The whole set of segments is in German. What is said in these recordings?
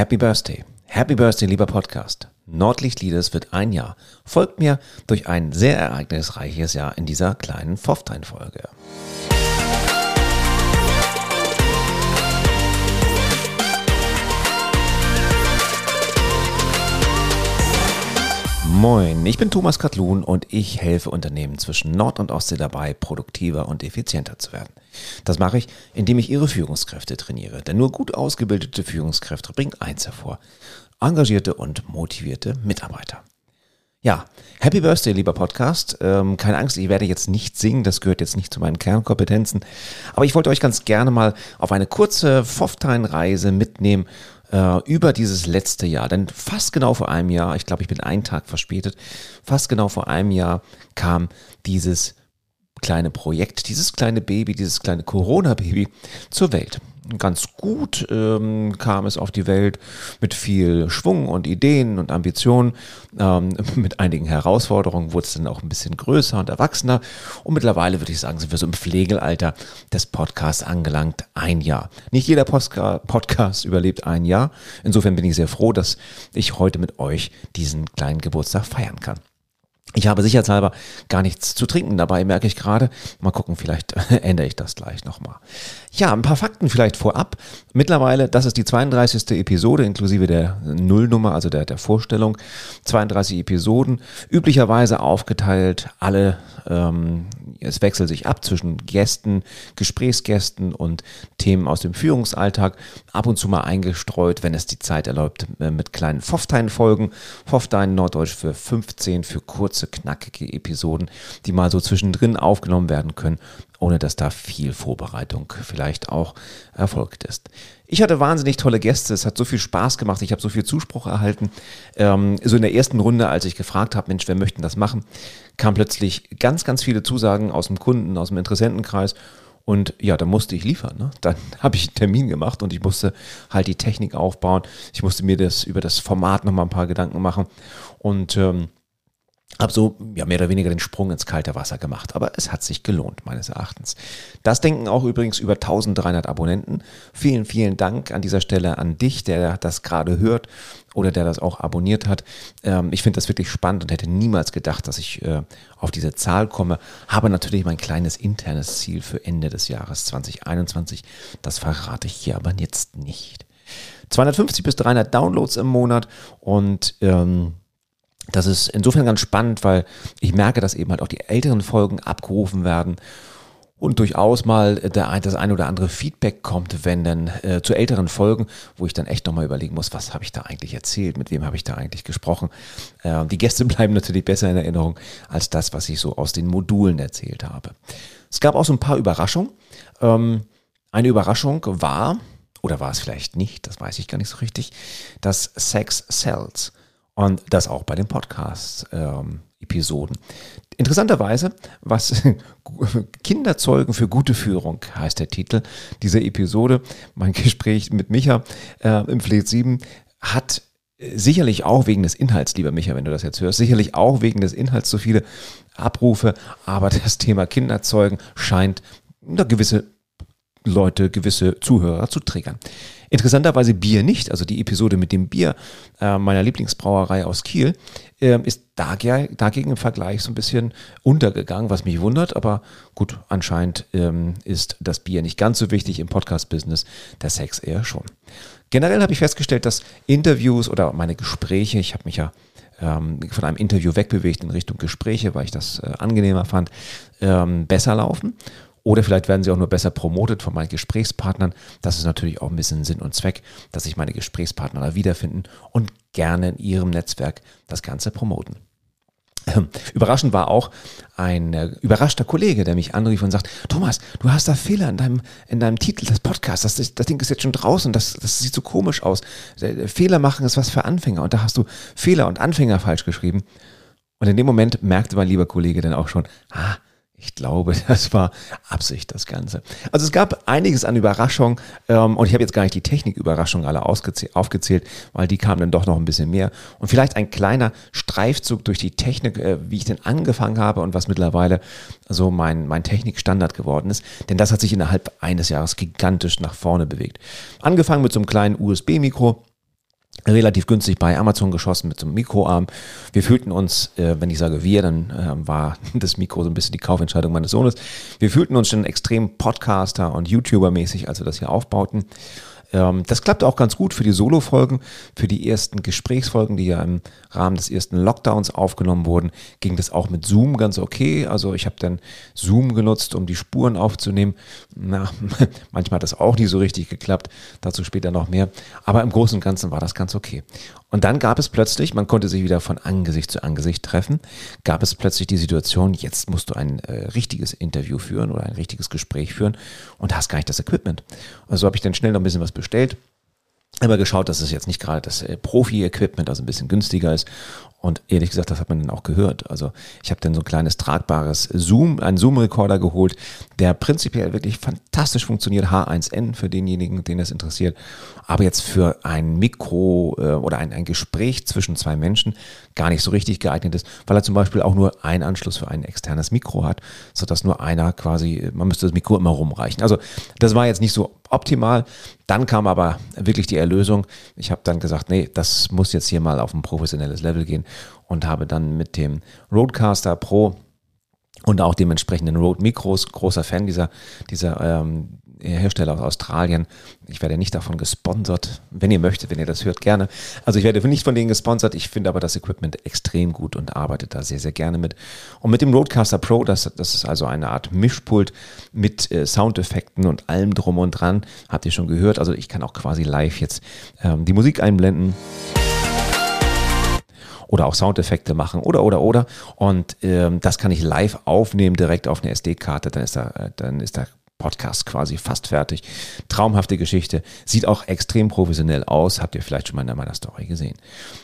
Happy Birthday. Happy Birthday, lieber Podcast. Nordlicht Leaders wird ein Jahr. Folgt mir durch ein sehr ereignisreiches Jahr in dieser kleinen Pfofftein-Folge. Moin, ich bin Thomas Katlun und ich helfe Unternehmen zwischen Nord- und Ostsee dabei, produktiver und effizienter zu werden. Das mache ich, indem ich ihre Führungskräfte trainiere. Denn nur gut ausgebildete Führungskräfte bringen eins hervor. Engagierte und motivierte Mitarbeiter. Ja, Happy Birthday, lieber Podcast. Ähm, keine Angst, ich werde jetzt nicht singen, das gehört jetzt nicht zu meinen Kernkompetenzen. Aber ich wollte euch ganz gerne mal auf eine kurze Pfofftein-Reise mitnehmen äh, über dieses letzte Jahr. Denn fast genau vor einem Jahr, ich glaube, ich bin einen Tag verspätet, fast genau vor einem Jahr kam dieses kleine Projekt, dieses kleine Baby, dieses kleine Corona-Baby zur Welt ganz gut ähm, kam es auf die Welt mit viel Schwung und Ideen und Ambitionen. Ähm, mit einigen Herausforderungen wurde es dann auch ein bisschen größer und erwachsener. Und mittlerweile würde ich sagen, sind wir so im Pflegealter des Podcasts angelangt. Ein Jahr. Nicht jeder Postka Podcast überlebt ein Jahr. Insofern bin ich sehr froh, dass ich heute mit euch diesen kleinen Geburtstag feiern kann. Ich habe sicherheitshalber gar nichts zu trinken dabei, merke ich gerade. Mal gucken, vielleicht ändere ich das gleich nochmal. Ja, ein paar Fakten vielleicht vorab. Mittlerweile, das ist die 32. Episode inklusive der Nullnummer, also der, der Vorstellung. 32 Episoden, üblicherweise aufgeteilt, alle, ähm, es wechselt sich ab zwischen Gästen, Gesprächsgästen und Themen aus dem Führungsalltag. Ab und zu mal eingestreut, wenn es die Zeit erlaubt, äh, mit kleinen Pfofftein-Folgen. Pfofftein, Norddeutsch für 15, für kurze, knackige Episoden, die mal so zwischendrin aufgenommen werden können ohne dass da viel Vorbereitung vielleicht auch erfolgt ist. Ich hatte wahnsinnig tolle Gäste, es hat so viel Spaß gemacht, ich habe so viel Zuspruch erhalten. Ähm, so in der ersten Runde, als ich gefragt habe, Mensch, wer möchten das machen, kam plötzlich ganz, ganz viele Zusagen aus dem Kunden, aus dem Interessentenkreis. Und ja, da musste ich liefern. Ne? Dann habe ich einen Termin gemacht und ich musste halt die Technik aufbauen. Ich musste mir das über das Format nochmal ein paar Gedanken machen. Und ähm, habe so ja, mehr oder weniger den Sprung ins kalte Wasser gemacht. Aber es hat sich gelohnt, meines Erachtens. Das denken auch übrigens über 1300 Abonnenten. Vielen, vielen Dank an dieser Stelle an dich, der das gerade hört oder der das auch abonniert hat. Ähm, ich finde das wirklich spannend und hätte niemals gedacht, dass ich äh, auf diese Zahl komme. Habe natürlich mein kleines internes Ziel für Ende des Jahres 2021. Das verrate ich hier aber jetzt nicht. 250 bis 300 Downloads im Monat und ähm, das ist insofern ganz spannend, weil ich merke, dass eben halt auch die älteren Folgen abgerufen werden und durchaus mal der, das ein oder andere Feedback kommt, wenn dann äh, zu älteren Folgen, wo ich dann echt nochmal überlegen muss, was habe ich da eigentlich erzählt, mit wem habe ich da eigentlich gesprochen. Äh, die Gäste bleiben natürlich besser in Erinnerung als das, was ich so aus den Modulen erzählt habe. Es gab auch so ein paar Überraschungen. Ähm, eine Überraschung war, oder war es vielleicht nicht, das weiß ich gar nicht so richtig, dass Sex Sells. Und das auch bei den Podcast-Episoden. Interessanterweise, was Kinderzeugen für gute Führung heißt der Titel dieser Episode. Mein Gespräch mit Micha äh, im Fleet 7 hat sicherlich auch wegen des Inhalts, lieber Micha, wenn du das jetzt hörst, sicherlich auch wegen des Inhalts so viele Abrufe, aber das Thema Kinderzeugen scheint eine gewisse Leute, gewisse Zuhörer zu triggern. Interessanterweise Bier nicht, also die Episode mit dem Bier äh, meiner Lieblingsbrauerei aus Kiel äh, ist dagegen im Vergleich so ein bisschen untergegangen, was mich wundert, aber gut, anscheinend ähm, ist das Bier nicht ganz so wichtig im Podcast-Business, der Sex eher schon. Generell habe ich festgestellt, dass Interviews oder meine Gespräche, ich habe mich ja ähm, von einem Interview wegbewegt in Richtung Gespräche, weil ich das äh, angenehmer fand, ähm, besser laufen. Oder vielleicht werden sie auch nur besser promotet von meinen Gesprächspartnern. Das ist natürlich auch ein bisschen Sinn und Zweck, dass sich meine Gesprächspartner da wiederfinden und gerne in ihrem Netzwerk das Ganze promoten. Ähm, überraschend war auch ein äh, überraschter Kollege, der mich anrief und sagt, Thomas, du hast da Fehler in deinem, in deinem Titel des Podcasts, das, das Ding ist jetzt schon draußen, das, das sieht so komisch aus. Fehler machen ist was für Anfänger und da hast du Fehler und Anfänger falsch geschrieben. Und in dem Moment merkte mein lieber Kollege dann auch schon, ah, ich glaube, das war Absicht, das Ganze. Also es gab einiges an Überraschung ähm, und ich habe jetzt gar nicht die Techniküberraschungen alle aufgezählt, weil die kamen dann doch noch ein bisschen mehr. Und vielleicht ein kleiner Streifzug durch die Technik, äh, wie ich denn angefangen habe und was mittlerweile so mein, mein Technikstandard geworden ist. Denn das hat sich innerhalb eines Jahres gigantisch nach vorne bewegt. Angefangen mit so einem kleinen USB-Mikro relativ günstig bei Amazon geschossen mit so einem Mikroarm. Wir fühlten uns, äh, wenn ich sage wir, dann äh, war das Mikro so ein bisschen die Kaufentscheidung meines Sohnes. Wir fühlten uns schon extrem Podcaster und YouTuber-mäßig, als wir das hier aufbauten. Ähm, das klappt auch ganz gut für die Solo-Folgen, für die ersten Gesprächsfolgen, die ja im Rahmen des ersten Lockdowns aufgenommen wurden, ging das auch mit Zoom ganz okay. Also ich habe dann Zoom genutzt, um die Spuren aufzunehmen. Na, manchmal hat das auch nicht so richtig geklappt, dazu später noch mehr. Aber im Großen und Ganzen war das ganz okay. Und dann gab es plötzlich, man konnte sich wieder von Angesicht zu Angesicht treffen, gab es plötzlich die Situation, jetzt musst du ein äh, richtiges Interview führen oder ein richtiges Gespräch führen und hast gar nicht das Equipment. Also habe ich dann schnell noch ein bisschen was bestellt immer geschaut, dass es jetzt nicht gerade das äh, Profi-Equipment, also ein bisschen günstiger ist. Und ehrlich gesagt, das hat man dann auch gehört. Also ich habe dann so ein kleines tragbares Zoom, einen Zoom-Recorder geholt, der prinzipiell wirklich fantastisch funktioniert. H1N für denjenigen, den das interessiert. Aber jetzt für ein Mikro äh, oder ein, ein Gespräch zwischen zwei Menschen gar nicht so richtig geeignet ist, weil er zum Beispiel auch nur einen Anschluss für ein externes Mikro hat, sodass nur einer quasi, man müsste das Mikro immer rumreichen. Also das war jetzt nicht so optimal. Dann kam aber wirklich die Erlösung. Ich habe dann gesagt, nee, das muss jetzt hier mal auf ein professionelles Level gehen und habe dann mit dem Roadcaster Pro und auch dem entsprechenden Rode Mikros, großer Fan dieser, dieser ähm, Hersteller aus Australien. Ich werde nicht davon gesponsert. Wenn ihr möchtet, wenn ihr das hört, gerne. Also ich werde nicht von denen gesponsert. Ich finde aber das Equipment extrem gut und arbeite da sehr, sehr gerne mit. Und mit dem Roadcaster Pro, das, das ist also eine Art Mischpult mit äh, Soundeffekten und allem drum und dran. Habt ihr schon gehört. Also ich kann auch quasi live jetzt ähm, die Musik einblenden oder auch Soundeffekte machen oder oder oder und ähm, das kann ich live aufnehmen direkt auf eine SD-Karte, dann ist da äh, dann ist da Podcast quasi fast fertig. Traumhafte Geschichte. Sieht auch extrem professionell aus. Habt ihr vielleicht schon mal in meiner Story gesehen.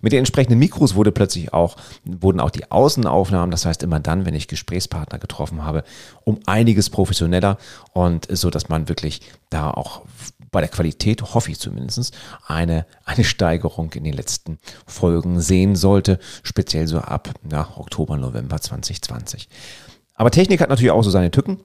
Mit den entsprechenden Mikros wurde plötzlich auch, wurden auch die Außenaufnahmen, das heißt immer dann, wenn ich Gesprächspartner getroffen habe, um einiges professioneller und so, dass man wirklich da auch bei der Qualität, hoffe ich zumindest, eine, eine Steigerung in den letzten Folgen sehen sollte, speziell so ab ja, Oktober, November 2020. Aber Technik hat natürlich auch so seine Tücken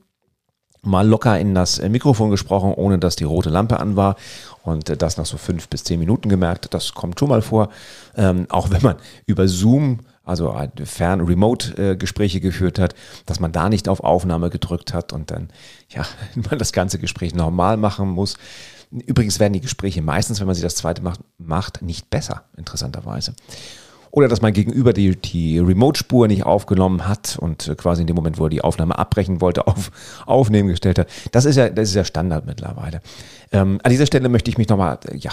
mal locker in das äh, Mikrofon gesprochen, ohne dass die rote Lampe an war und äh, das nach so fünf bis zehn Minuten gemerkt. Das kommt schon mal vor. Ähm, auch wenn man über Zoom, also fern Remote-Gespräche äh, geführt hat, dass man da nicht auf Aufnahme gedrückt hat und dann, ja, man das ganze Gespräch normal machen muss. Übrigens werden die Gespräche meistens, wenn man sie das zweite macht, macht nicht besser, interessanterweise oder dass mein Gegenüber die, die Remote-Spur nicht aufgenommen hat und quasi in dem Moment, wo er die Aufnahme abbrechen wollte, auf Aufnehmen gestellt hat. Das ist ja, das ist ja Standard mittlerweile. Ähm, an dieser Stelle möchte ich mich nochmal, ja,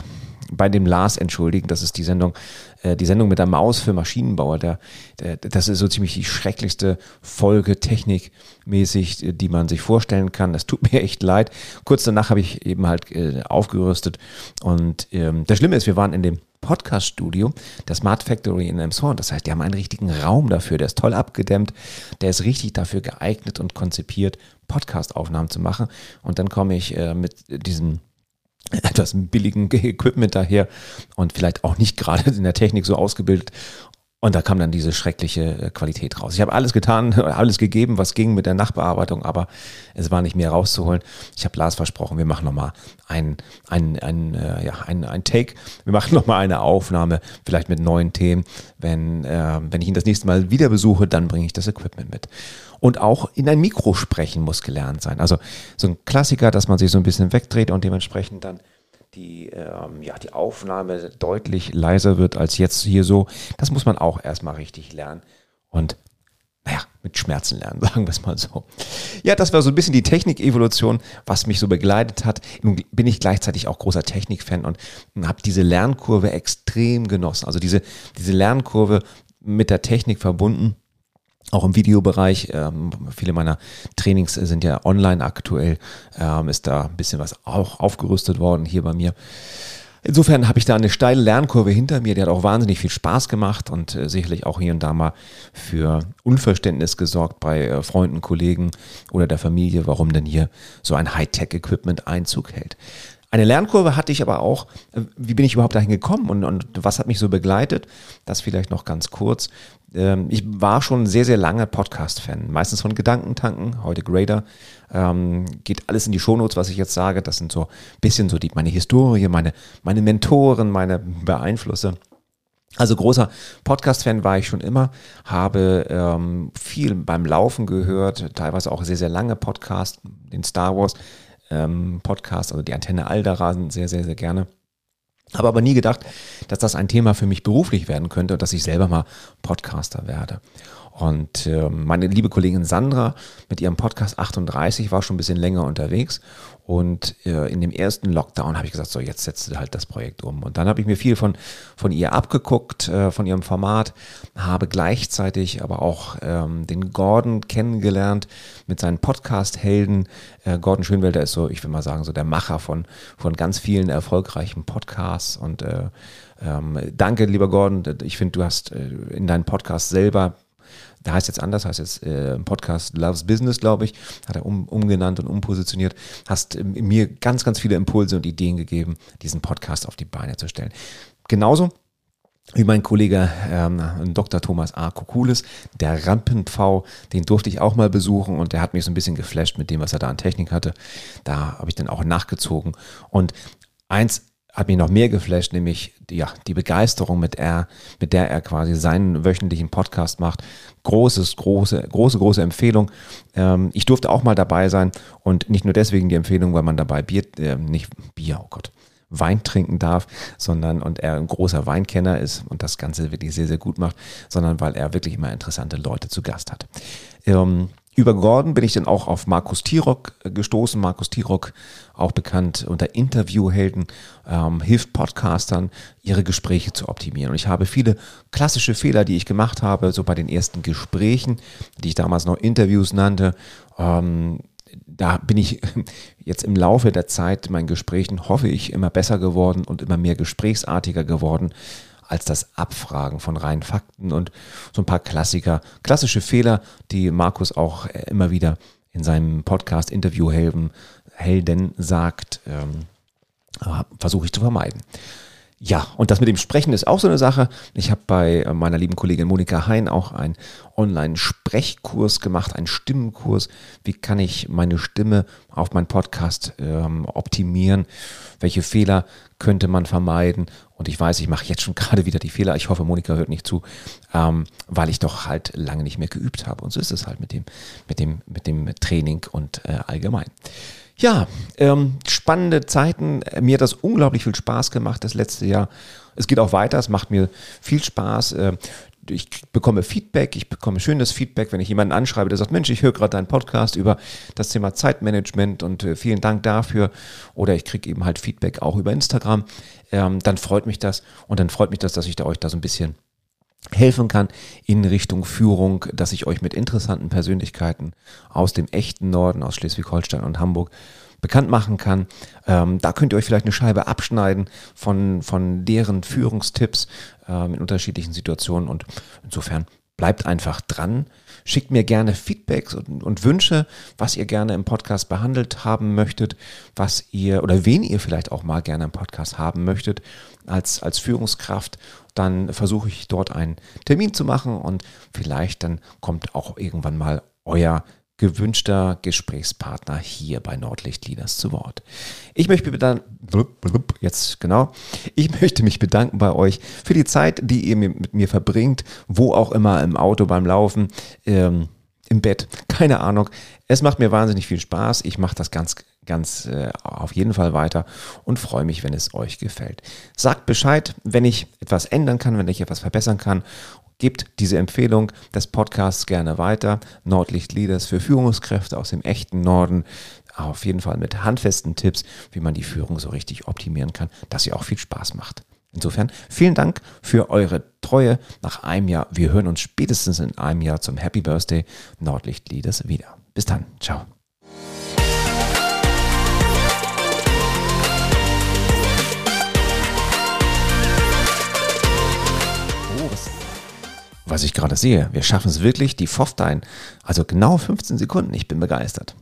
bei dem Lars entschuldigen. Das ist die Sendung, äh, die Sendung mit der Maus für Maschinenbauer. Der, der, das ist so ziemlich die schrecklichste Folge technikmäßig, die man sich vorstellen kann. Das tut mir echt leid. Kurz danach habe ich eben halt äh, aufgerüstet. Und ähm, das Schlimme ist, wir waren in dem Podcast-Studio, der Smart Factory in Elmshorn. Das heißt, die haben einen richtigen Raum dafür, der ist toll abgedämmt, der ist richtig dafür geeignet und konzipiert, Podcast-Aufnahmen zu machen. Und dann komme ich äh, mit diesem etwas billigen Equipment daher und vielleicht auch nicht gerade in der Technik so ausgebildet und da kam dann diese schreckliche äh, Qualität raus. Ich habe alles getan, alles gegeben, was ging mit der Nachbearbeitung, aber es war nicht mehr rauszuholen. Ich habe Lars versprochen, wir machen nochmal ein, ein, ein, äh, ja, ein, ein Take. Wir machen nochmal eine Aufnahme, vielleicht mit neuen Themen. Wenn, äh, wenn ich ihn das nächste Mal wieder besuche, dann bringe ich das Equipment mit. Und auch in ein Mikro sprechen muss gelernt sein. Also so ein Klassiker, dass man sich so ein bisschen wegdreht und dementsprechend dann die, ähm, ja, die Aufnahme deutlich leiser wird als jetzt hier so. Das muss man auch erstmal richtig lernen. Und naja, mit Schmerzen lernen, sagen wir es mal so. Ja, das war so ein bisschen die Technik-Evolution, was mich so begleitet hat. Nun bin ich gleichzeitig auch großer Technik-Fan und habe diese Lernkurve extrem genossen. Also diese, diese Lernkurve mit der Technik verbunden auch im Videobereich. Ähm, viele meiner Trainings sind ja online aktuell. Ähm, ist da ein bisschen was auch aufgerüstet worden hier bei mir. Insofern habe ich da eine steile Lernkurve hinter mir, die hat auch wahnsinnig viel Spaß gemacht und äh, sicherlich auch hier und da mal für Unverständnis gesorgt bei äh, Freunden, Kollegen oder der Familie, warum denn hier so ein Hightech-Equipment Einzug hält. Eine Lernkurve hatte ich aber auch. Wie bin ich überhaupt dahin gekommen und, und was hat mich so begleitet? Das vielleicht noch ganz kurz. Ähm, ich war schon sehr, sehr lange Podcast-Fan. Meistens von Gedankentanken, heute Grader. Ähm, geht alles in die Shownotes, was ich jetzt sage. Das sind so ein bisschen so die, meine Historie, meine, meine Mentoren, meine Beeinflusse. Also großer Podcast-Fan war ich schon immer, habe ähm, viel beim Laufen gehört, teilweise auch sehr, sehr lange Podcasts, den Star Wars ähm, Podcast, also die Antenne Alderasen sehr, sehr, sehr gerne. Habe aber nie gedacht, dass das ein Thema für mich beruflich werden könnte und dass ich selber mal Podcaster werde. Und äh, meine liebe Kollegin Sandra mit ihrem Podcast 38 war schon ein bisschen länger unterwegs und äh, in dem ersten Lockdown habe ich gesagt, so jetzt setzt du halt das Projekt um. Und dann habe ich mir viel von, von ihr abgeguckt, äh, von ihrem Format, habe gleichzeitig aber auch ähm, den Gordon kennengelernt mit seinen Podcast-Helden. Äh, Gordon Schönwelder ist so, ich will mal sagen, so der Macher von, von ganz vielen erfolgreichen Podcasts. Und äh, ähm, danke, lieber Gordon. Ich finde, du hast äh, in deinem Podcast selber der heißt jetzt anders, heißt jetzt äh, Podcast Loves Business, glaube ich, hat er um, umgenannt und umpositioniert. Hast äh, mir ganz, ganz viele Impulse und Ideen gegeben, diesen Podcast auf die Beine zu stellen. Genauso wie mein Kollege ähm, Dr. Thomas A. Kukulis, der Rampen-V, den durfte ich auch mal besuchen und der hat mich so ein bisschen geflasht mit dem, was er da an Technik hatte. Da habe ich dann auch nachgezogen. Und eins hat mich noch mehr geflasht, nämlich ja, die Begeisterung, mit, er, mit der er quasi seinen wöchentlichen Podcast macht. Großes, große, große, große Empfehlung. Ähm, ich durfte auch mal dabei sein und nicht nur deswegen die Empfehlung, weil man dabei Bier, äh, nicht Bier, oh Gott, Wein trinken darf, sondern und er ein großer Weinkenner ist und das Ganze wirklich sehr, sehr gut macht, sondern weil er wirklich immer interessante Leute zu Gast hat. Ähm, über Gordon bin ich dann auch auf Markus Tirock äh, gestoßen. Markus Tirock, auch bekannt unter Interviewhelden, ähm, hilft Podcastern, ihre Gespräche zu optimieren. Und ich habe viele klassische Fehler, die ich gemacht habe, so bei den ersten Gesprächen, die ich damals noch Interviews nannte. Ähm, da bin ich jetzt im Laufe der Zeit meinen Gesprächen, hoffe ich, immer besser geworden und immer mehr gesprächsartiger geworden als das Abfragen von reinen Fakten und so ein paar Klassiker, klassische Fehler, die Markus auch immer wieder in seinem Podcast Interview Helden, Helden sagt, ähm, versuche ich zu vermeiden. Ja, und das mit dem Sprechen ist auch so eine Sache. Ich habe bei äh, meiner lieben Kollegin Monika Hein auch einen Online-Sprechkurs gemacht, einen Stimmenkurs. Wie kann ich meine Stimme auf meinen Podcast ähm, optimieren? Welche Fehler könnte man vermeiden? Und ich weiß, ich mache jetzt schon gerade wieder die Fehler. Ich hoffe, Monika hört nicht zu, ähm, weil ich doch halt lange nicht mehr geübt habe. Und so ist es halt mit dem, mit dem, mit dem Training und äh, allgemein. Ja, ähm, spannende Zeiten. Mir hat das unglaublich viel Spaß gemacht das letzte Jahr. Es geht auch weiter, es macht mir viel Spaß. Äh, ich bekomme Feedback, ich bekomme schönes Feedback, wenn ich jemanden anschreibe, der sagt, Mensch, ich höre gerade deinen Podcast über das Thema Zeitmanagement und äh, vielen Dank dafür. Oder ich kriege eben halt Feedback auch über Instagram. Ähm, dann freut mich das und dann freut mich das, dass ich da euch da so ein bisschen helfen kann in Richtung Führung, dass ich euch mit interessanten Persönlichkeiten aus dem echten Norden, aus Schleswig-Holstein und Hamburg bekannt machen kann. Ähm, da könnt ihr euch vielleicht eine Scheibe abschneiden von, von deren Führungstipps ähm, in unterschiedlichen Situationen und insofern bleibt einfach dran. Schickt mir gerne Feedbacks und, und, Wünsche, was ihr gerne im Podcast behandelt haben möchtet, was ihr oder wen ihr vielleicht auch mal gerne im Podcast haben möchtet als, als Führungskraft. Dann versuche ich dort einen Termin zu machen und vielleicht dann kommt auch irgendwann mal euer gewünschter Gesprächspartner hier bei Nordlicht Leaders zu Wort. Ich möchte mich bedanken, jetzt genau, ich möchte mich bedanken bei euch für die Zeit, die ihr mit mir verbringt, wo auch immer, im Auto, beim Laufen, ähm, im Bett, keine Ahnung. Es macht mir wahnsinnig viel Spaß. Ich mache das ganz ganz äh, auf jeden Fall weiter und freue mich, wenn es euch gefällt. Sagt Bescheid, wenn ich etwas ändern kann, wenn ich etwas verbessern kann. Gebt diese Empfehlung des Podcasts gerne weiter. Nordlicht Leaders für Führungskräfte aus dem echten Norden. Auf jeden Fall mit handfesten Tipps, wie man die Führung so richtig optimieren kann, dass sie auch viel Spaß macht. Insofern vielen Dank für eure Treue nach einem Jahr. Wir hören uns spätestens in einem Jahr zum Happy Birthday Nordlicht Leaders wieder. Bis dann. Ciao. Was ich gerade sehe. Wir schaffen es wirklich, die FOF also genau 15 Sekunden. Ich bin begeistert.